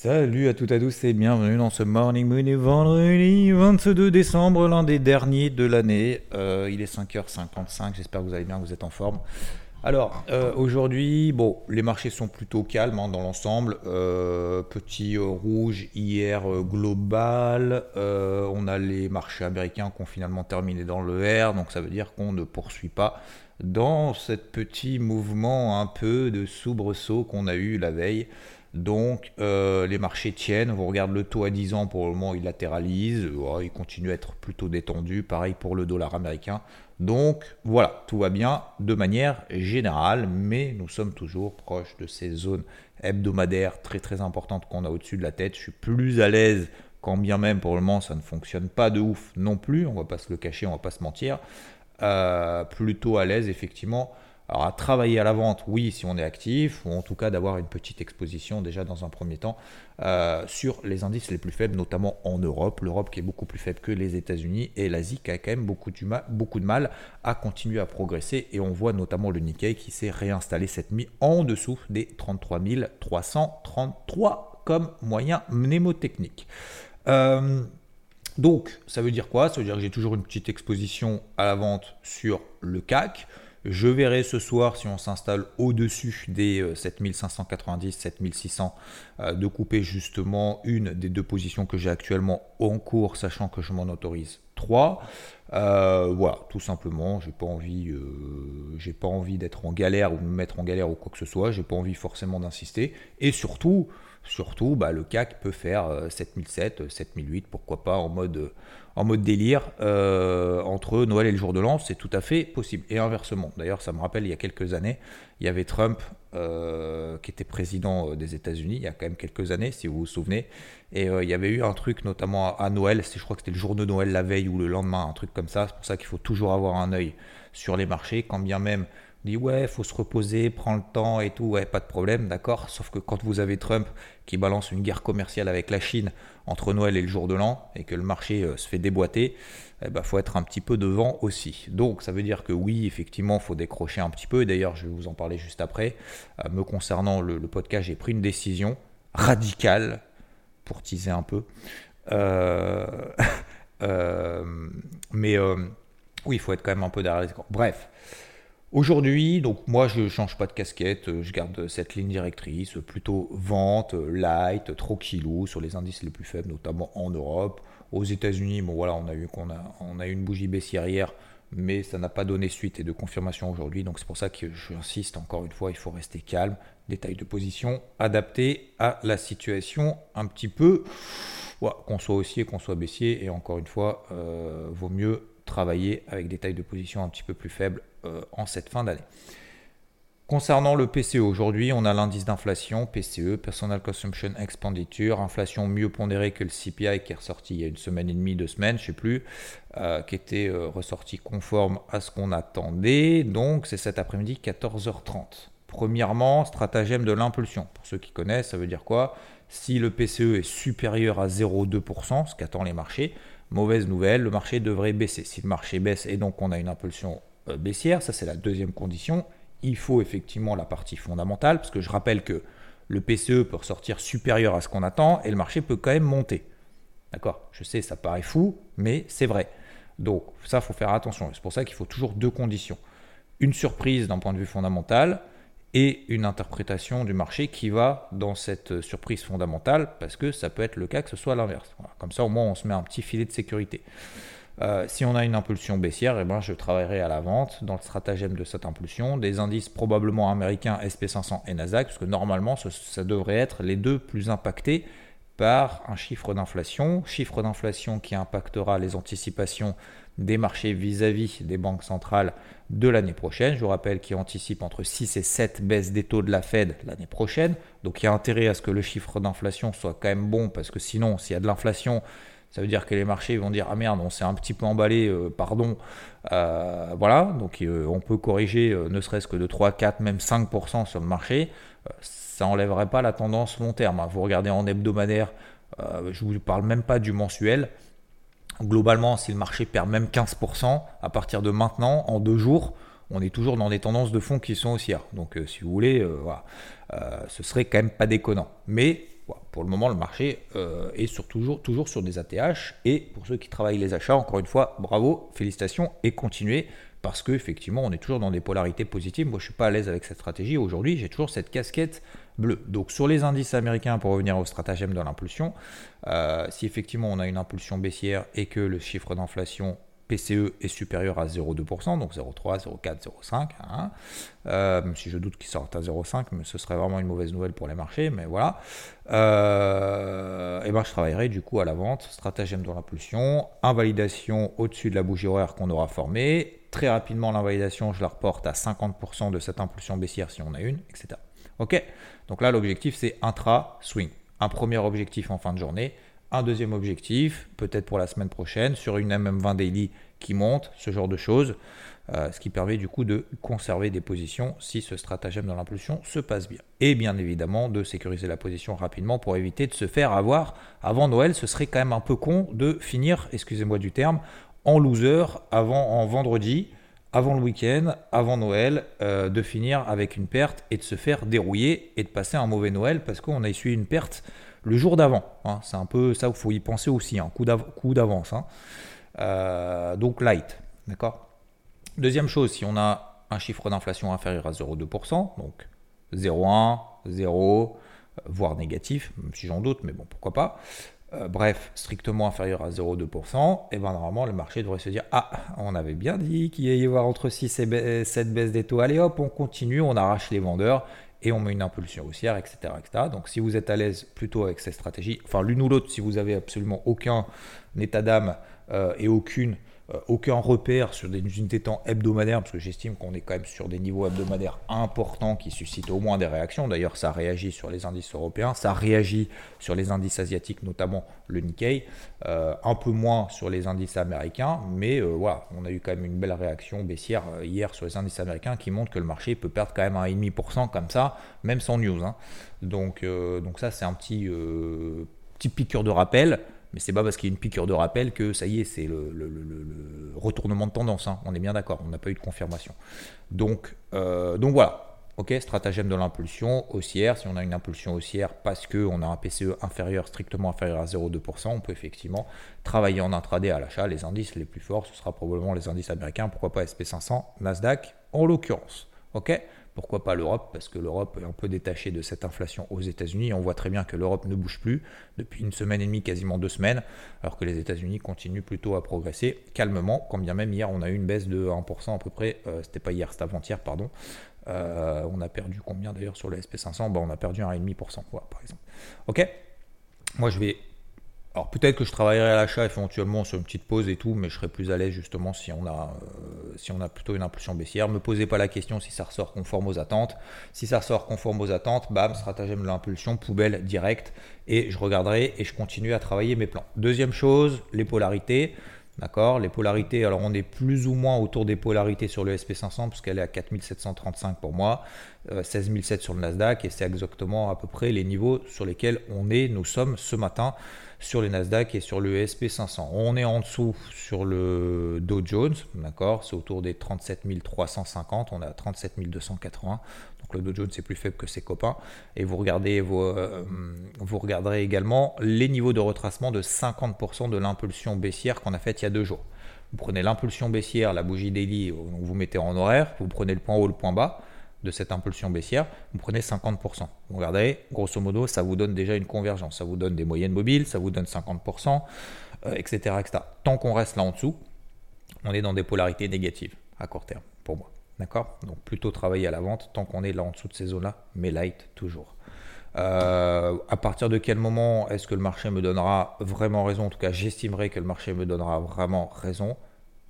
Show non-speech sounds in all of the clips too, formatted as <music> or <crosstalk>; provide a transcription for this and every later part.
Salut à toutes et à tous et bienvenue dans ce Morning Moon vendredi 22 décembre, l'un des derniers de l'année. Euh, il est 5h55, j'espère que vous allez bien, que vous êtes en forme. Alors, euh, aujourd'hui, bon, les marchés sont plutôt calmes hein, dans l'ensemble. Euh, petit rouge hier global. On a les marchés américains qui ont finalement terminé dans le R, donc ça veut dire qu'on ne poursuit pas dans ce petit mouvement un peu de soubresaut qu'on a eu la veille. Donc euh, les marchés tiennent, on regarde le taux à 10 ans pour le moment il latéralise, il continue à être plutôt détendu, pareil pour le dollar américain. Donc voilà, tout va bien de manière générale, mais nous sommes toujours proches de ces zones hebdomadaires très très importantes qu'on a au-dessus de la tête. Je suis plus à l'aise quand bien même pour le moment ça ne fonctionne pas de ouf non plus, on va pas se le cacher, on va pas se mentir. Euh, plutôt à l'aise effectivement. Alors à travailler à la vente, oui, si on est actif, ou en tout cas d'avoir une petite exposition déjà dans un premier temps euh, sur les indices les plus faibles, notamment en Europe. L'Europe qui est beaucoup plus faible que les États-Unis et l'Asie qui a quand même beaucoup, de mal à continuer à progresser. Et on voit notamment le Nikkei qui s'est réinstallé cette nuit en dessous des 33 333 comme moyen mnémotechnique. Euh, donc, ça veut dire quoi? Ça veut dire que j'ai toujours une petite exposition à la vente sur le CAC. Je verrai ce soir si on s'installe au-dessus des euh, 7590, 7600, euh, de couper justement une des deux positions que j'ai actuellement en cours, sachant que je m'en autorise 3. Euh, voilà, tout simplement, j'ai pas envie, euh, pas envie d'être en galère ou de me mettre en galère ou quoi que ce soit. J'ai pas envie forcément d'insister. Et surtout, surtout, bah, le CAC peut faire euh, 7007, euh, 7008, pourquoi pas en mode, délire euh, entre Noël et le jour de l'an, c'est tout à fait possible. Et inversement. D'ailleurs, ça me rappelle il y a quelques années, il y avait Trump euh, qui était président des États-Unis il y a quand même quelques années, si vous vous souvenez. Et il y avait eu un truc notamment à, Noël, je crois que c'était le jour de Noël la veille ou le lendemain, un truc comme ça. C'est pour ça qu'il faut toujours avoir un œil sur les marchés, quand bien même dit ouais, faut se reposer, prends le temps et tout, ouais, pas de problème, d'accord. Sauf que quand vous avez Trump qui balance une guerre commerciale avec la Chine entre Noël et le jour de l'an et que le marché euh, se fait déboîter, il ben, faut être un petit peu devant aussi. Donc ça veut dire que oui, effectivement, faut décrocher un petit peu. Et d'ailleurs, je vais vous en parler juste après. Euh, me concernant le, podcast, j'ai pris une décision radicale pour teaser un peu. Euh, <laughs> mais oui, il faut être quand même un peu derrière les. Bref. Aujourd'hui, donc moi je change pas de casquette, euh, je garde cette ligne directrice, plutôt vente, euh, light, tranquillou sur les indices les plus faibles, notamment en Europe. Aux États-Unis, bon voilà, on a eu qu'on a, on a eu une bougie baissière hier, mais ça n'a pas donné suite et de confirmation aujourd'hui. Donc c'est pour ça que j'insiste encore une fois, il faut rester calme, détail de position adapté à la situation un petit peu, qu'on soit haussier, qu'on soit baissier. Et encore une fois, euh, vaut mieux travailler avec des tailles de position un petit peu plus faibles euh, en cette fin d'année. Concernant le PCE, aujourd'hui, on a l'indice d'inflation, PCE, Personal Consumption Expenditure, inflation mieux pondérée que le CPI qui est ressorti il y a une semaine et demie, deux semaines, je sais plus, euh, qui était euh, ressorti conforme à ce qu'on attendait. Donc, c'est cet après-midi, 14h30. Premièrement, stratagème de l'impulsion. Pour ceux qui connaissent, ça veut dire quoi? Si le PCE est supérieur à 0,2%, ce qu'attendent les marchés, mauvaise nouvelle, le marché devrait baisser. Si le marché baisse et donc on a une impulsion baissière, ça c'est la deuxième condition, il faut effectivement la partie fondamentale, parce que je rappelle que le PCE peut ressortir supérieur à ce qu'on attend et le marché peut quand même monter. D'accord? Je sais, ça paraît fou, mais c'est vrai. Donc ça, faut faire attention. C'est pour ça qu'il faut toujours deux conditions. Une surprise d'un point de vue fondamental et une interprétation du marché qui va dans cette surprise fondamentale, parce que ça peut être le cas que ce soit l'inverse. Comme ça, au moins, on se met un petit filet de sécurité. Euh, si on a une impulsion baissière, eh ben, je travaillerai à la vente dans le stratagème de cette impulsion des indices probablement américains SP500 et Nasdaq, parce que normalement, ça devrait être les deux plus impactés par un chiffre d'inflation, chiffre d'inflation qui impactera les anticipations des marchés vis-à-vis des banques centrales de l'année prochaine. Je vous rappelle qu'il anticipe entre 6 et 7 baisses des taux de la Fed l'année prochaine. Donc il y a intérêt à ce que le chiffre d'inflation soit quand même bon parce que sinon, s'il y a de l'inflation, ça veut dire que les marchés vont dire ah merde on s'est un petit peu emballé euh, pardon. Euh, voilà donc euh, on peut corriger ne serait-ce que de 3 4 même 5% sur le marché. Ça enlèverait pas la tendance long terme hein. vous regardez en hebdomadaire je vous parle même pas du mensuel. Globalement si le marché perd même 15% à partir de maintenant en deux jours on est toujours dans des tendances de fond qui sont haussières. Donc si vous voulez voilà, ce serait quand même pas déconnant. Mais pour le moment, le marché euh, est toujours, sur des ATH. Et pour ceux qui travaillent les achats, encore une fois, bravo, félicitations et continuez. Parce qu'effectivement, on est toujours dans des polarités positives. Moi, je ne suis pas à l'aise avec cette stratégie. Aujourd'hui, j'ai toujours cette casquette bleue. Donc, sur les indices américains, pour revenir au stratagème de l'impulsion, euh, si effectivement on a une impulsion baissière et que le chiffre d'inflation PCE est supérieur à 0,2%, donc 0,3, 0,4, 0,5. si je doute qu'il sorte à 0,5, mais ce serait vraiment une mauvaise nouvelle pour les marchés, mais voilà. Euh, et ben je travaillerai du coup à la vente, stratagème dans l'impulsion, invalidation au-dessus de la bougie horaire qu'on aura formée. Très rapidement, l'invalidation, je la reporte à 50% de cette impulsion baissière si on a une, etc. Ok? Donc là, l'objectif, c'est intra-swing. Un premier objectif en fin de journée, un deuxième objectif, peut-être pour la semaine prochaine, sur une MM20 daily qui monte, ce genre de choses, euh, ce qui permet du coup de conserver des positions si ce stratagème dans l'impulsion se passe bien. Et bien évidemment de sécuriser la position rapidement pour éviter de se faire avoir avant Noël. Ce serait quand même un peu con de finir, excusez-moi du terme, en loser avant en vendredi avant le week-end, avant Noël, euh, de finir avec une perte et de se faire dérouiller et de passer un mauvais Noël parce qu'on a essuyé une perte le jour d'avant. Hein. c'est un peu ça, il faut y penser aussi, un hein. coup d'avance. Hein. Euh, donc light, d'accord Deuxième chose, si on a un chiffre d'inflation inférieur à 0,2%, donc 0,1, 0, voire négatif, même si j'en doute, mais bon, pourquoi pas. Euh, bref, strictement inférieur à 0,2%, et bien normalement le marché devrait se dire Ah, on avait bien dit qu'il y avoir entre 6 et 7 baisses des taux, allez hop, on continue, on arrache les vendeurs et on met une impulsion haussière, etc. Donc si vous êtes à l'aise plutôt avec cette stratégie, enfin l'une ou l'autre, si vous avez absolument aucun état d'âme euh, et aucune aucun repère sur des unités temps hebdomadaires, parce que j'estime qu'on est quand même sur des niveaux hebdomadaires importants qui suscitent au moins des réactions. D'ailleurs, ça réagit sur les indices européens, ça réagit sur les indices asiatiques, notamment le Nikkei, euh, un peu moins sur les indices américains, mais euh, voilà, on a eu quand même une belle réaction baissière hier sur les indices américains qui montre que le marché peut perdre quand même 1,5% comme ça, même sans news. Hein. Donc, donc ça, c'est un petit, petit piqûre de rappel. Mais c'est pas parce qu'il y a une piqûre de rappel que ça y est, c'est le, retournement de tendance. Hein. On est bien d'accord, on n'a pas eu de confirmation. Donc, euh, donc voilà. Ok, stratagème de l'impulsion haussière. Si on a une impulsion haussière parce qu'on a un PCE inférieur, strictement inférieur à 0,2%, on peut effectivement travailler en intraday à l'achat. Les indices les plus forts, ce sera probablement les indices américains, pourquoi pas SP500, Nasdaq en l'occurrence. Ok? Pourquoi pas l'Europe Parce que l'Europe est un peu détachée de cette inflation aux États-Unis. On voit très bien que l'Europe ne bouge plus depuis une semaine et demie, quasiment deux semaines, alors que les États-Unis continuent plutôt à progresser calmement, quand bien même hier on a eu une baisse de 1% à peu près. Euh, c'était pas hier, c'était avant-hier, pardon. Euh, on a perdu combien d'ailleurs sur le SP500 On a perdu 1,5%, par exemple. Ok? Moi je vais alors peut-être que je travaillerai à l'achat éventuellement sur une petite pause et tout, mais je serai plus à l'aise justement si on a, euh, si on a plutôt une impulsion baissière. Me posez pas la question si ça ressort conforme aux attentes. Si ça ressort conforme aux attentes, bam, stratagème de l'impulsion, poubelle directe, et je regarderai et je continue à travailler mes plans. Deuxième chose, les polarités. D'accord? Les polarités, alors on est plus ou moins autour des polarités sur le SP500 puisqu'elle est à 4735 pour moi, 16007 euh, sur le Nasdaq et c'est exactement à peu près les niveaux sur lesquels on est, nous sommes ce matin sur le Nasdaq et sur le SP500. On est en dessous sur le Dow Jones, d'accord C'est autour des 37 350, on est à 37 280. Donc le Dow Jones c'est plus faible que ses copains. Et vous, regardez euh, vous regarderez également les niveaux de retracement de 50% de l'impulsion baissière qu'on a faite il y a deux jours. Vous prenez l'impulsion baissière, la bougie daily, vous mettez en horaire, vous prenez le point haut, le point bas de cette impulsion baissière, vous prenez 50%. Vous regardez, grosso modo, ça vous donne déjà une convergence. Ça vous donne des moyennes mobiles, ça vous donne 50%, etc., etc. Tant qu'on reste là en dessous, on est dans des polarités négatives à court terme, pour moi. D'accord? Donc plutôt travailler à la vente tant qu'on est là en dessous de ces zones-là, mais light toujours. Euh, à partir de quel moment est-ce que le marché me donnera vraiment raison? En tout cas, j'estimerai que le marché me donnera vraiment raison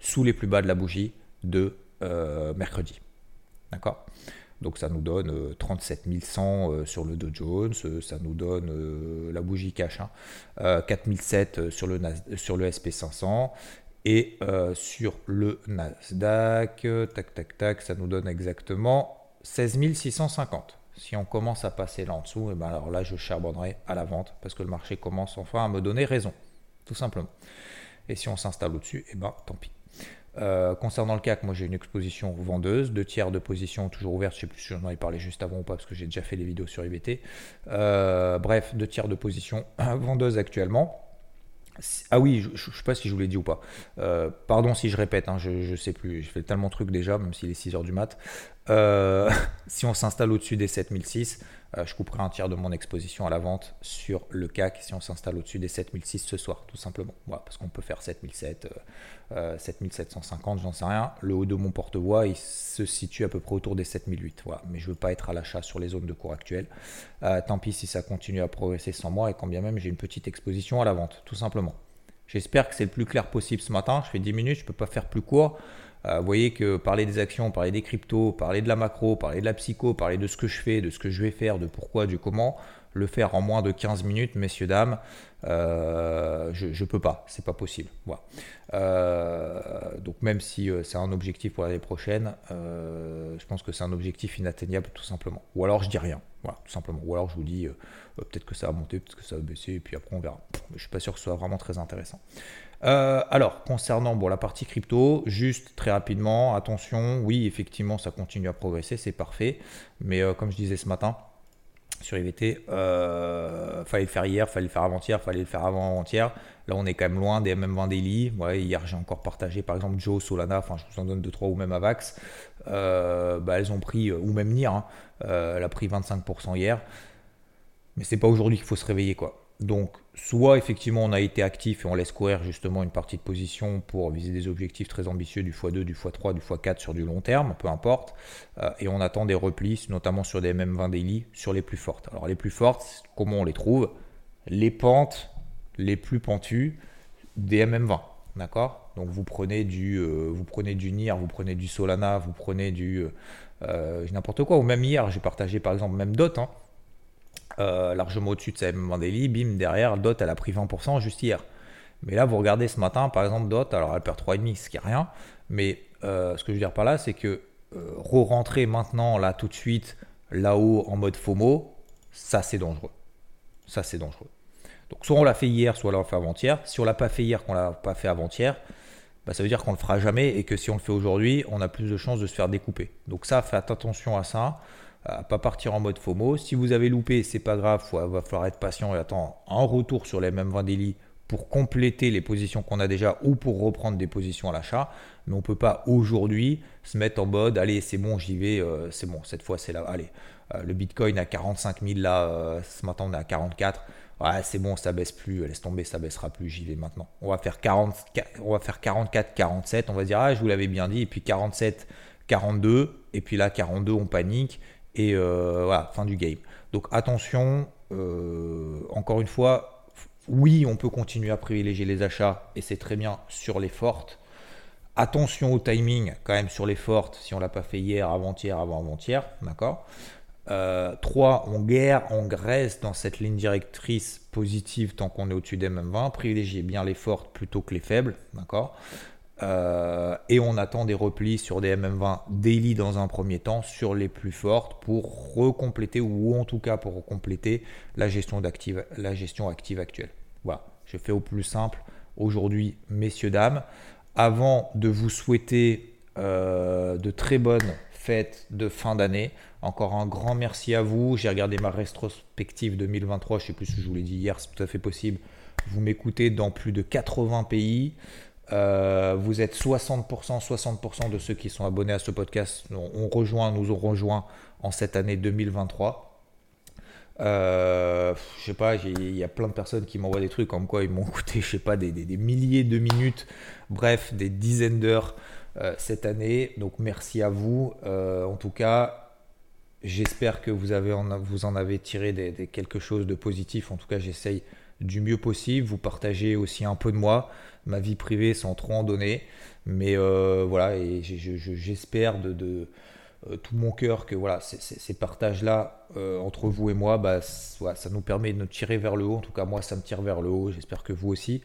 sous les plus bas de la bougie de mercredi. D'accord? Donc ça nous donne 37 100 sur le Dow Jones, ça nous donne la bougie cash, hein, 4007 sur le, sur le SP500 et sur le Nasdaq, tac tac tac, ça nous donne exactement 16 650. Si on commence à passer là en dessous, eh ben alors là je charbonnerai à la vente parce que le marché commence enfin à me donner raison, tout simplement. Et si on s'installe au-dessus, et eh ben tant pis. Euh, concernant le CAC, moi j'ai une exposition vendeuse, deux tiers de position toujours ouverte, je sais plus si j'en ai parlé juste avant ou pas parce que j'ai déjà fait des vidéos sur IBT. Euh, bref, deux tiers de position <coughs> vendeuse actuellement. Ah oui, je ne sais pas si je vous l'ai dit ou pas. Euh, pardon si je répète, hein, je ne sais plus. Je fais tellement de trucs déjà, même s'il est 6h du mat. Euh, <laughs> si on s'installe au-dessus des 7006, euh, je couperai un tiers de mon exposition à la vente sur le CAC si on s'installe au-dessus des 7006 ce soir, tout simplement. Parce qu'on peut faire 7007, 7750, j'en sais rien. Le haut de mon porte-voix, il se situe à peu près autour des 7008. Voilà, mais je ne veux pas être à l'achat sur les zones de cours actuelles. tant pis si ça continue à progresser sans moi et quand bien même j'ai une petite exposition à la vente, tout simplement. J'espère que c'est le plus clair possible ce matin. Je fais 10 minutes, je ne peux pas faire plus court. Euh, vous voyez que parler des actions, parler des cryptos, parler de la macro, parler de la psycho, parler de ce que je fais, de ce que je vais faire, de pourquoi, du comment, le faire en moins de 15 minutes, messieurs, dames, euh, je ne peux pas, c'est pas possible. Voilà. Euh, donc même si c'est un objectif pour l'année prochaine, je pense que c'est un objectif inatteignable tout simplement. Ou alors je dis rien, voilà, tout simplement. Ou alors je vous dis peut-être que ça va monter, peut-être que ça va baisser, et puis après on verra. Je suis pas sûr que ce soit vraiment très intéressant. Euh, alors, concernant bon, la partie crypto, juste très rapidement, attention, oui, effectivement, ça continue à progresser, c'est parfait. Mais euh, comme je disais ce matin sur IVT, euh, fallait le faire hier, fallait le faire avant-hier, fallait le faire avant-avant-hier. Là, on est quand même loin des MM20 Daily. Hier, j'ai encore partagé, par exemple, Joe, Solana, enfin, je vous en donne 2-3 ou même Avax. Bah, elles ont pris, ou même NIR, hein, elle a pris 25% hier. Mais c'est pas aujourd'hui qu'il faut se réveiller, quoi. Donc, soit effectivement on a été actif et on laisse courir justement une partie de position pour viser des objectifs très ambitieux du x2, du x3, du x4 sur du long terme, peu importe, euh, et on attend des replis, notamment sur des MM20 daily, sur les plus fortes. Alors les plus fortes, comment on les trouve? Les pentes les plus pentues des MM20, d'accord? Donc vous prenez du, euh, vous prenez du NIR, vous prenez du Solana, vous prenez du euh, n'importe quoi, ou même hier j'ai partagé par exemple même DOT, hein, euh, largement au-dessus de sa Mandeli, bim, derrière, DOT, elle a pris 20% juste hier. Mais là, vous regardez ce matin, par exemple, DOT, alors elle perd 3,5, ce qui est rien, mais euh, ce que je veux dire par là, c'est que euh, re-rentrer maintenant, là, tout de suite, là-haut, en mode FOMO, ça, c'est dangereux. Ça, c'est dangereux. Donc, soit on l'a fait hier, soit on l'a fait avant-hier. Si on l'a pas fait hier, qu'on l'a pas fait avant-hier, bah, ça veut dire qu'on le fera jamais et que si on le fait aujourd'hui, on a plus de chances de se faire découper. Donc ça, faites attention à ça pas partir en mode FOMO. Si vous avez loupé, c'est pas grave, il va falloir être patient et attendre un retour sur les mêmes 20 daily pour compléter les positions qu'on a déjà ou pour reprendre des positions à l'achat. Mais on peut pas aujourd'hui se mettre en mode allez, c'est bon, j'y vais, euh, c'est bon, cette fois c'est là. Allez, euh, le Bitcoin à 45 000 là, euh, ce matin on est à 44. Ouais, c'est bon, ça baisse plus, laisse tomber, ça baissera plus, j'y vais maintenant. On va faire 40, on va faire 44, 47, on va dire ah, je vous l'avais bien dit, et puis 47, 42, et puis là 42, on panique, et euh, voilà, fin du game. Donc attention, euh, encore une fois, oui, on peut continuer à privilégier les achats et c'est très bien sur les fortes. Attention au timing quand même sur les fortes si on l'a pas fait hier, avant-hier, avant-avant-hier, d'accord? 3. Euh, on guerre, on graisse dans cette ligne directrice positive tant qu'on est au-dessus des MM20. Privilégiez bien les fortes plutôt que les faibles, d'accord? Euh, et on attend des replis sur des MM20 daily dans un premier temps sur les plus fortes pour recompléter ou en tout cas pour compléter la gestion, active actuelle. Voilà, je fais au plus simple aujourd'hui, messieurs, dames. Avant de vous souhaiter euh, de très bonnes fêtes de fin d'année, encore un grand merci à vous. J'ai regardé ma rétrospective 2023, je ne sais plus si je vous l'ai dit hier, c'est tout à fait possible. Vous m'écoutez dans plus de 80 pays. Euh, vous êtes 60%, 60% de ceux qui sont abonnés à ce podcast on rejoint, nous ont rejoint en cette année 2023. Euh, je sais pas, il y a plein de personnes qui m'envoient des trucs comme quoi ils m'ont <laughs> écouté, je sais pas, des, milliers de minutes, bref, des dizaines d'heures euh, cette année. Donc merci à vous. En tout cas, j'espère que vous, avez vous en avez tiré des, quelque chose de positif. En tout cas, j'essaye du mieux possible, vous partager aussi un peu de moi, ma vie privée sans trop en donner. Mais euh, voilà, et j'espère de, euh, tout mon cœur que voilà, ces, partages-là euh, entre vous et moi, bah, ça nous permet de nous tirer vers le haut. En tout cas, moi, ça me tire vers le haut. J'espère que vous aussi.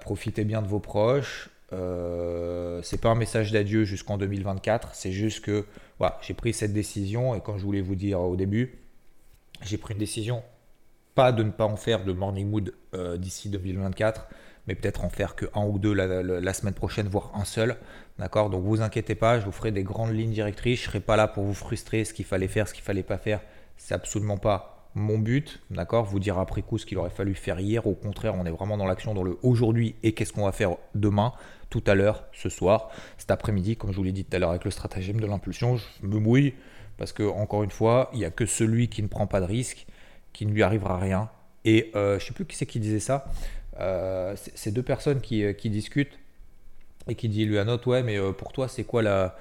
profitez bien de vos proches. c'est pas un message d'adieu jusqu'en 2024. C'est juste que voilà, j'ai pris cette décision et quand je voulais vous dire au début, j'ai pris une décision pas de ne pas en faire de morning mood d'ici 2024 mais peut-être en faire que un ou deux la, semaine prochaine, voire un seul. D'accord? Donc vous inquiétez pas, je vous ferai des grandes lignes directrices. Je ne serai pas là pour vous frustrer ce qu'il fallait faire, ce qu'il fallait pas faire. C'est absolument pas mon but. D'accord? Vous dire après coup ce qu'il aurait fallu faire hier. Au contraire, on est vraiment dans l'action, dans le aujourd'hui et qu'est-ce qu'on va faire demain, tout à l'heure, ce soir, cet après-midi, comme je vous l'ai dit tout à l'heure avec le stratagème de l'impulsion. Je me mouille parce que, encore une fois, il n'y a que celui qui ne prend pas de risque qui ne lui arrivera rien. Et euh, je sais plus qui c'est qui disait ça. Euh, c'est deux personnes qui, euh, discutent et qui dit lui à note ouais mais euh, pour toi c'est quoi la,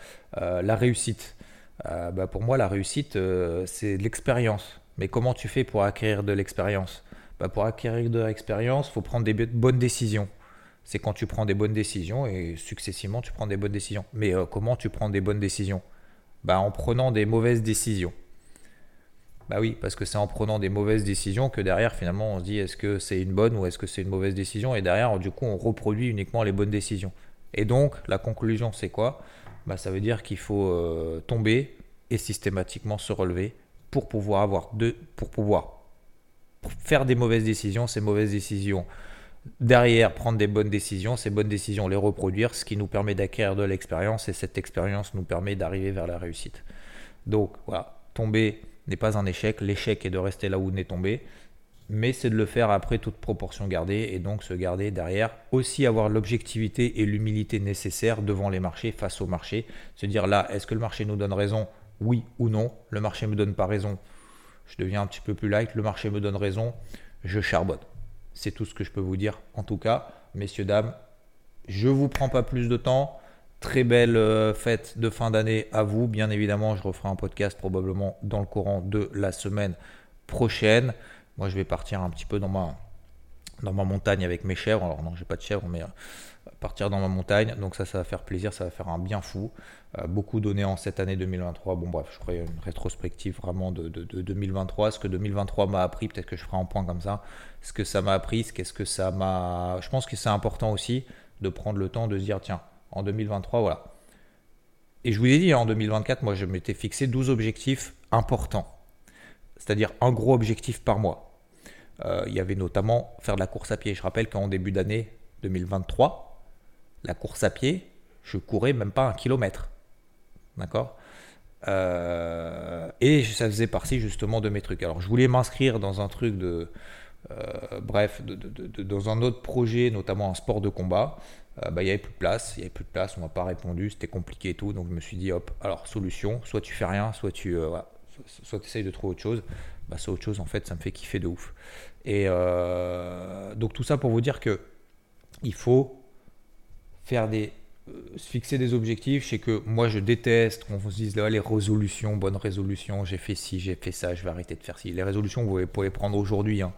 réussite? Bah, pour moi la réussite c'est l'expérience. Mais comment tu fais pour acquérir de l'expérience? Bah, pour acquérir de l'expérience faut prendre des bonnes décisions. C'est quand tu prends des bonnes décisions et successivement tu prends des bonnes décisions. Mais comment tu prends des bonnes décisions? Bah, en prenant des mauvaises décisions bah oui, parce que c'est en prenant des mauvaises décisions que derrière, finalement, on se dit est-ce que c'est une bonne ou est-ce que c'est une mauvaise décision? Et derrière, du coup, on reproduit uniquement les bonnes décisions. Et donc, la conclusion, c'est quoi? Bah, Ça veut dire qu'il faut euh, tomber et systématiquement se relever pour pouvoir avoir deux, pour pouvoir faire des mauvaises décisions, ces mauvaises décisions. Derrière, prendre des bonnes décisions, ces bonnes décisions, les reproduire, ce qui nous permet d'acquérir de l'expérience et cette expérience nous permet d'arriver vers la réussite. Donc, voilà, tomber n'est pas un échec. L'échec est de rester là où on est tombé, mais c'est de le faire après toute proportion gardée et donc se garder derrière. Aussi avoir l'objectivité et l'humilité nécessaires devant les marchés, face au marché. Se dire là, est-ce que le marché nous donne raison? Oui ou non Le marché ne me donne pas raison. Je deviens un petit peu plus light. Le marché me donne raison. Je charbonne. C'est tout ce que je peux vous dire. En tout cas, messieurs, dames, je vous prends pas plus de temps. Très belle euh, fête de fin d'année à vous. Bien évidemment, je referai un podcast probablement dans le courant de la semaine prochaine. Moi, je vais partir un petit peu dans ma, dans ma montagne avec mes chèvres. Alors non, j'ai pas de chèvres, mais euh, partir dans ma montagne. Donc ça, ça va faire plaisir, ça va faire un bien fou. Euh, beaucoup donné en cette année 2023. Bon bref, je ferai une rétrospective vraiment de, 2023. Ce que 2023 m'a appris, peut-être que je ferai un point comme ça. Ce que ça m'a appris, ce qu'est-ce que ça m'a... Je pense que c'est important aussi de prendre le temps de se dire, tiens, en 2023, voilà. Et je vous ai dit, en 2024, moi, je m'étais fixé 12 objectifs importants. C'est-à-dire un gros objectif par mois. Euh, il y avait notamment faire de la course à pied. Je rappelle qu'en début d'année 2023, la course à pied, je courais même pas un kilomètre. D'accord? Euh, Et ça faisait partie justement de mes trucs. Alors je voulais m'inscrire dans un truc de... Euh, bref, dans un autre projet, notamment un sport de combat. Euh, bah, il n'y avait plus de place, il n'y avait plus de place, on m'a pas répondu, c'était compliqué et tout, donc je me suis dit hop, alors solution, soit tu fais rien, soit tu euh, soit, essayes de trouver autre chose. Bah, c'est autre chose en fait, ça me fait kiffer de ouf. Et euh, donc tout ça pour vous dire que il faut faire des se fixer des objectifs. Je sais que moi je déteste qu'on se dise là les résolutions, bonnes résolutions, j'ai fait ci, j'ai fait ça, je vais arrêter de faire ci. Les résolutions vous pouvez prendre aujourd'hui. Hein.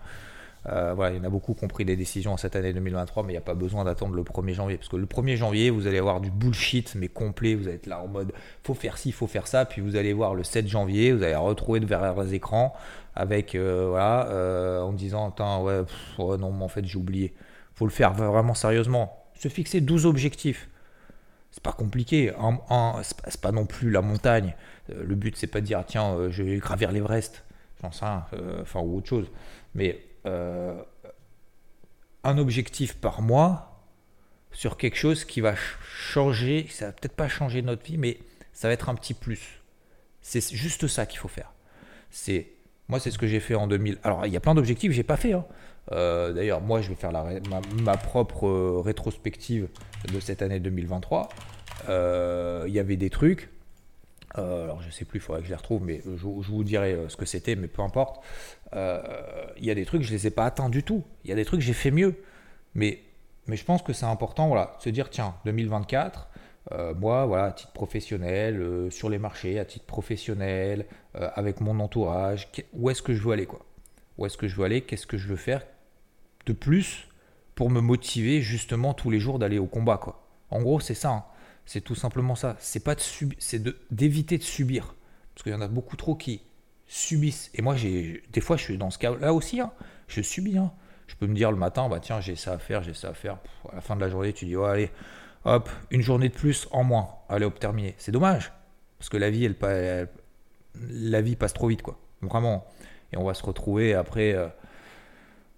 Euh, voilà, il y en a beaucoup qui ont pris des décisions cette année 2023, mais il n'y a pas besoin d'attendre le 1er janvier. Parce que le 1er janvier, vous allez avoir du bullshit, mais complet. Vous allez être là en mode faut faire ci, faut faire ça. Puis vous allez voir le 7 janvier, vous allez retrouver derrière les écrans avec, euh, voilà, euh, en disant Attends, ouais, non, mais en fait, j'ai oublié. faut le faire vraiment sérieusement. Se fixer 12 objectifs. C'est pas compliqué. c'est pas non plus la montagne. le but, c'est pas de dire Tiens, je vais gravir l'Everest. J'en sais rien. Ou autre chose. Mais un objectif par mois sur quelque chose qui va changer, ça va peut-être pas changer notre vie, mais ça va être un petit plus. C'est juste ça qu'il faut faire. C'est moi, c'est ce que j'ai fait en 2000. Alors, il y a plein d'objectifs que j'ai pas fait. Hein. Euh, d'ailleurs, moi, je vais faire la, ma, propre euh, rétrospective de cette année 2023. Il y avait des trucs. alors, je sais plus, il faudrait que je les retrouve, mais je vous dirai ce que c'était, mais peu importe. Euh, il y a des trucs, je les ai pas atteints du tout. Il y a des trucs, j'ai fait mieux. Mais, mais je pense que c'est important voilà, de se dire tiens, 2024, euh, moi, voilà, à titre professionnel, euh, sur les marchés, à titre professionnel, avec mon entourage, où est-ce que je veux aller quoi? Où est-ce que je veux aller? Qu'est-ce que je veux faire de plus pour me motiver justement tous les jours d'aller au combat. Quoi? En gros, c'est ça. Hein. C'est tout simplement ça. C'est pas de c'est d'éviter de, subir. Parce qu'il y en a beaucoup trop qui subissent. Et moi, j'ai des fois, je suis dans ce cas-là aussi. Hein. Je subis. Hein. Je peux me dire le matin, bah tiens, j'ai ça à faire, j'ai ça à faire. à la fin de la journée, tu dis, oh, allez, hop, une journée de plus en moins. Allez, hop, terminé. C'est dommage. Parce que la vie, elle, la vie passe trop vite, quoi. Vraiment. Et on va se retrouver après. Euh,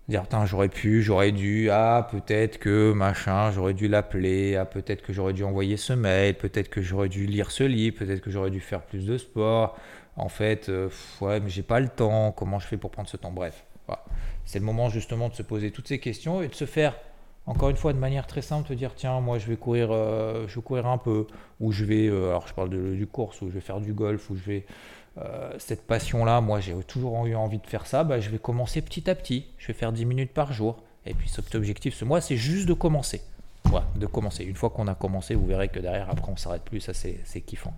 dire j'aurais pu, j'aurais dû, ah peut-être que machin, j'aurais dû l'appeler, ah peut-être que j'aurais dû envoyer ce mail, peut-être que j'aurais dû lire ce livre, peut-être que j'aurais dû faire plus de sport. En fait, euh, ouais, mais j'ai pas le temps. Comment je fais pour prendre ce temps? Bref, c'est le moment justement de se poser toutes ces questions et de se faire encore une fois de manière très simple, te dire tiens moi je vais courir, euh, je vais courir un peu, ou je vais, euh, alors je parle de, du course, ou je vais faire du golf, ou je vais cette passion-là, moi j'ai toujours eu envie de faire ça, bah, je vais commencer petit à petit. Je vais faire 10 minutes par jour. Et puis cet objectif ce mois, c'est juste de commencer. de commencer. Une fois qu'on a commencé, vous verrez que derrière, après, on s'arrête plus. Ça, c'est kiffant.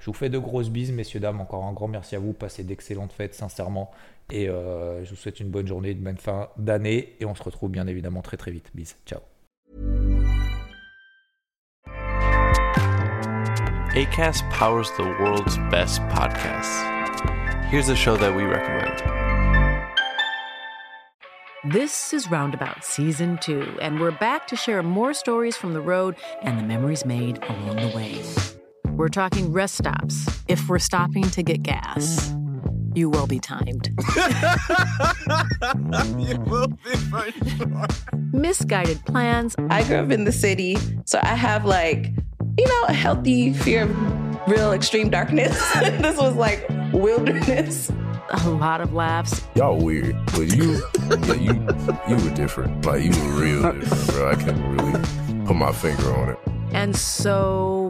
Je vous fais de grosses bises, messieurs, dames. Encore un grand merci à vous. Passez d'excellentes fêtes, sincèrement. Et euh, je vous souhaite une bonne journée, une bonne fin d'année. Et on se retrouve bien évidemment très très vite. Bis. Ciao. ACAST powers the world's best podcasts. Here's a show that we recommend. This is Roundabout Season 2, and we're back to share more stories from the road and the memories made along the way. We're talking rest stops if we're stopping to get gas. You will be timed. <laughs> you will be for sure. Misguided plans. I grew up in the city, so I have like you know, a healthy fear of real extreme darkness. <laughs> this was like wilderness. A lot of laughs. Y'all weird, but you, yeah, you, you were different. Like you were real different, bro. I can't really put my finger on it. And so